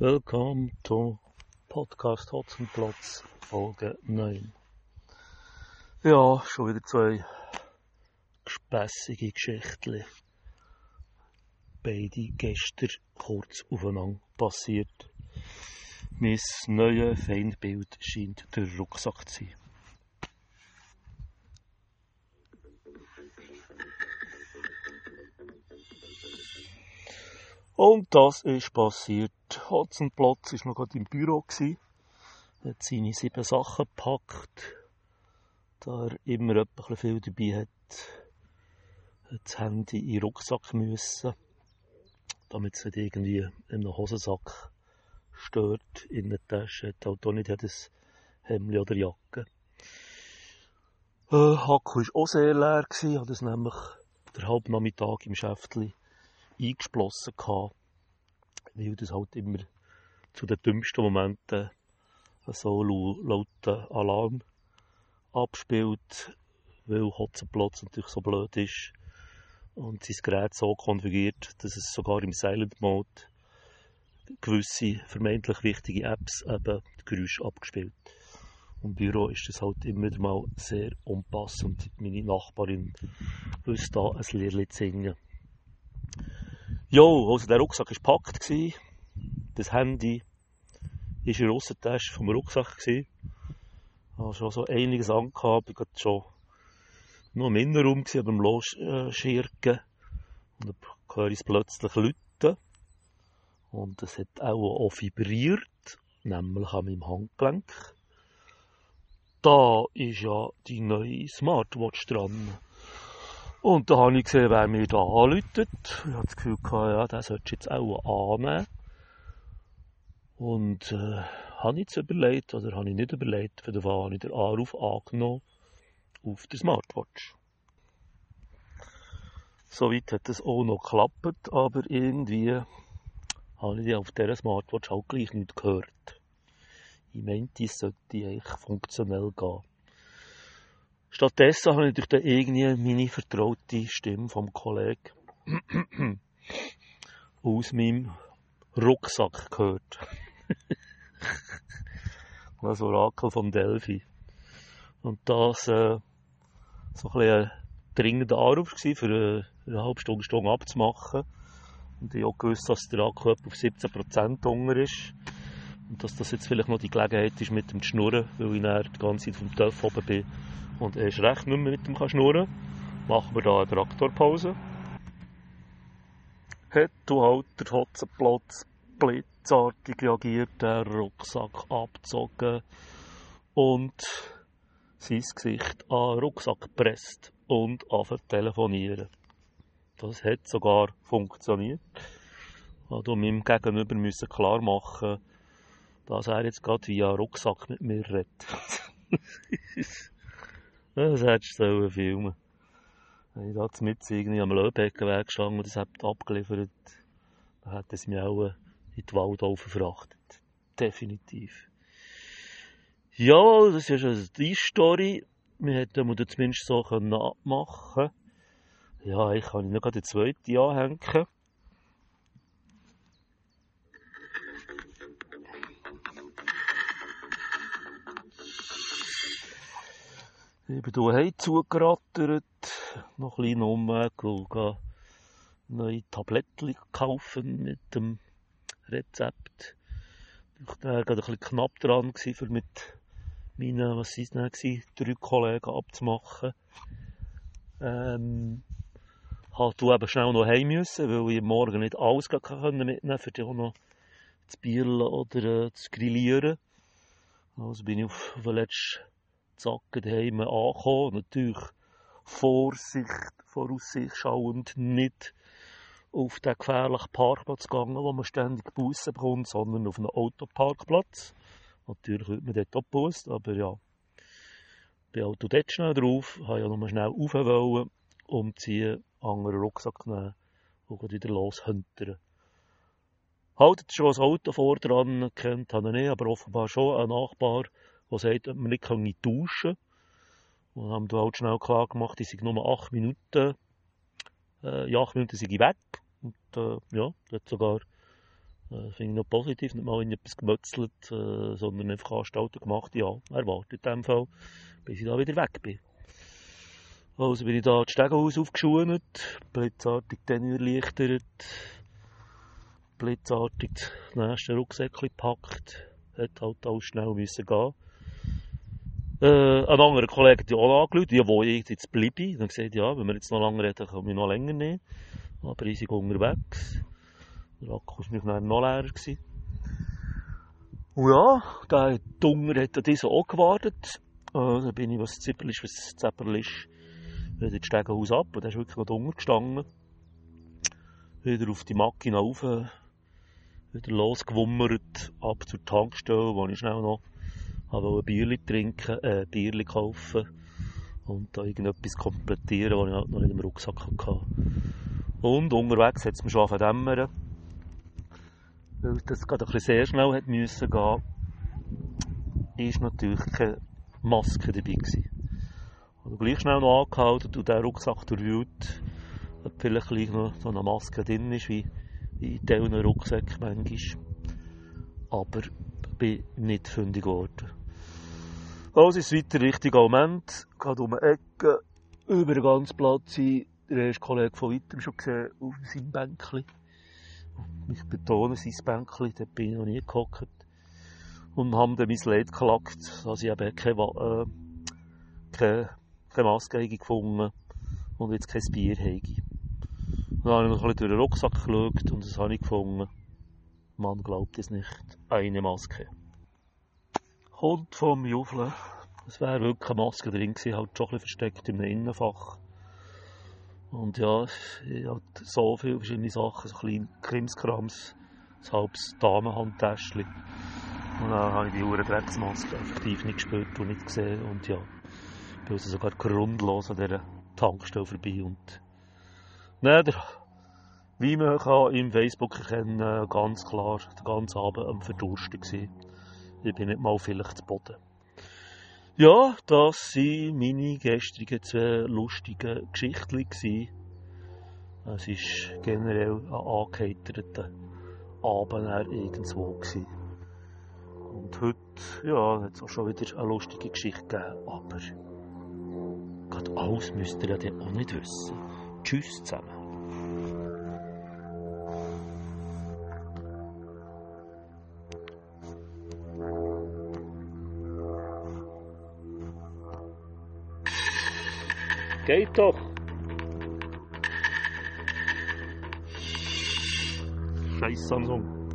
Willkommen to Podcast Hotzenplotz, Folge 9. Ja, schon wieder zwei gespässige Geschichten. Beide gestern kurz aufeinander passiert. Mein neues Feindbild scheint der Rucksack zu sein. Und das ist passiert. Hotzenplotz war noch gerade im Büro. Gewesen. Hat seine sieben Sachen gepackt. Da er immer etwas viel dabei hat, hat das Handy in den Rucksack müssen. Damit es nicht irgendwie in einem Hosensack stört. In der Tasche hat halt auch nicht jedes Hemd oder Jacke. Äh, Akku war auch sehr leer. Gewesen. Hatte es nämlich den halben Nachmittag im Schäftchen eingeschlossen gehabt, weil das halt immer zu den dümmsten Momenten so lauten Alarm abspielt, weil Hotzenplotz natürlich so blöd ist und sein Gerät so konfiguriert, dass es sogar im Silent Mode gewisse vermeintlich wichtige Apps eben Geräusche abgespielt. Im Büro ist das halt immer mal sehr unpassend. Meine Nachbarin wüsste da ein Lied singen. Jo, also der Rucksack war gepackt. Das Handy war in der Aussentasche vom Rucksack. Ich hatte schon so einiges angehabt. Ich war schon noch im Innenraum beim Losschirken. Und dann höre ich es plötzlich läuten. Und es hat auch, auch vibriert, nämlich an meinem Handgelenk. Da ist ja die neue Smartwatch dran. Und da habe ich gesehen, wer mir da anläutet. Ich hatte das Gefühl, gehabt, ja, der sollte jetzt auch annehmen. Und äh, habe ich jetzt überlegt, oder habe ich nicht überlegt, für den habe ich den Anruf angenommen auf der Smartwatch. Soweit hat es auch noch geklappt, aber irgendwie habe ich auf dieser Smartwatch auch gleich nicht gehört. Ich meinte, es sollte eigentlich funktionell gehen. Stattdessen habe ich durch irgendwie meine vertraute Stimme vom Kollegen aus meinem Rucksack gehört. das Orakel von Delphi. Und das äh, so ein, ein dringender Anruf war, für eine, eine halbe Stunde, Stunde abzumachen. Und ich habe auch gewusst, dass der Akku auf 17% unter ist. Dass das jetzt vielleicht noch die Gelegenheit ist mit dem Schnurren, weil ich dann die ganze Zeit vom Töpf oben bin und erst recht nicht mehr mit dem schnurren kann, machen wir da eine Traktorpause. Hat du halt der Hotzenplatz blitzartig reagiert, der Rucksack abgezogen und sein Gesicht an den Rucksack gepresst und anfangen telefonieren. Das hat sogar funktioniert. Musste meinem Gegenüber klar machen, dass er jetzt gerade via Rucksack mit mir redet. Das hättest du filmen Wenn ich da mit irgendwie am Löbeckenweg gestanden und das hat abgeliefert, dann hätte es mich auch in die Waldau verfrachtet. Definitiv. Ja, das ist ja schon die Story. Wir hätten das zumindest so abmachen Ja, ich kann noch gerade die zweite anhängen. Ich bin daheim zugerattert, noch ein bisschen Umweg und neue Tabletten kaufen mit dem Rezept. Ich war gerade ein bisschen knapp dran für mit meinen, was sind es drei Kollegen abzumachen. Ähm, halt du eben schnell noch heim müssen, weil ich morgen nicht alles mitnehmen konnte, für die auch noch zu bielen oder äh, zu grillieren. Also bin ich auf den letzten zacken daheim ankommen. Natürlich Vorsicht, Voraussicht schauend, nicht auf den gefährlichen Parkplatz gegangen, wo man ständig Bussen bekommt, sondern auf einen Autoparkplatz. Natürlich wird man dort auch gebusst, aber ja. Bin also dort schnell drauf, habe ja noch schnell rauf wollen, umziehen, anderen Rucksack nehmen und wieder loshüntern. Haltet schon das Auto vor dran, kennt habe ich nicht, aber offenbar schon ein Nachbar, der sagt, ob man nicht duschen kann. Und haben da halt schnell klar gemacht, ich sei nur 8 Minuten, äh, ja, 8 Minuten sei ich weg. Und äh, ja, hat sogar Äh, Finde ich noch positiv, nicht mal in etwas gemötzelt, äh, sondern einfach Anstalten gemacht, ja, erwartet in dem Fall, bis ich da wieder weg bin. Also bin ich da das Stegenhaus aufgeschont, blitzartig den erleichtert, blitzartig das nächste Rucksäckchen gepackt, hat halt alles schnell müssen gehen. Äh, ein anderer Kollege hat ja auch angeschaut, ja, wo ich jetzt bleibe. Und dann gesagt, ja, wenn wir jetzt noch lange reden, können wir noch länger nehmen. Aber riesig unterwegs. Der Akku war noch leer. Gewesen. Und ja, der Dunger hat an diesem auch gewartet. Äh, dann bin ich, was Zippel ist, was Zeppel ist, wieder das Stegenhaus ab. Und der ist wirklich noch Dunger gestanden. Wieder auf die Makina rauf, wieder losgewummert, ab zur Tankstelle, wo ich schnell noch habe ein Bierli trinken, äh, Bierli kaufen und da irgendetwas komplettieren, was ich halt noch in dem Rucksack hatte. Und unterwegs hat es mir schon dämmern, weil das gerade ein bisschen sehr schnell hat müssen gehen, ist natürlich keine Maske dabei gewesen. Also gleich schnell noch angehalten und der Rucksack durchwühlt, ob vielleicht gleich noch so eine Maske drin ist, wie in diesen Rucksäcken manchmal. Aber bin nicht fündig geworden. Also ist es weiter Richtung Alment, geht um eine Ecke, über den ganzen Platz hin. Der erste Kollege von weitem schon gesehen, auf seinem Bänkchen. Ich betone sein Bänkchen, dort bin ich noch nie gehockt. Und haben dann mein Led gelackt, dass ich eben keine, äh, keine, keine Maske gefunden und jetzt kein Bier habe. Dann habe ich noch ein bisschen durch den Rucksack geschaut und das habe ich gefunden. Man glaubt es nicht. Eine Maske kommt vom Juffeln. Es wäre wirklich eine Maske drin gewesen, halt schon ein versteckt in einem Innenfach. Und ja, ich hatte so viele verschiedene Sachen, so kleine Krimskrams, ein halbes Damenhandtäschchen. Und dann habe ich die Uhren Drecksmaske effektiv nicht gespürt und nicht gesehen. Und ja, bin also sogar grundlos an dieser Tankstelle vorbei. Und nein, wie man kann im Facebook erkennen, ganz klar den ganzen Abend am Verdursten gewesen. Ich bin nicht mal vielleicht zu Boden. Ja, das waren meine gestrigen zwei lustigen Geschichten. Es war generell ein angeheiterter Abend irgendwo. Und heute, ja, hat es auch schon wieder eine lustige Geschichte gegeben. Aber gerade alles müsst ihr ja auch nicht wissen. Tschüss zusammen. ゲートナイス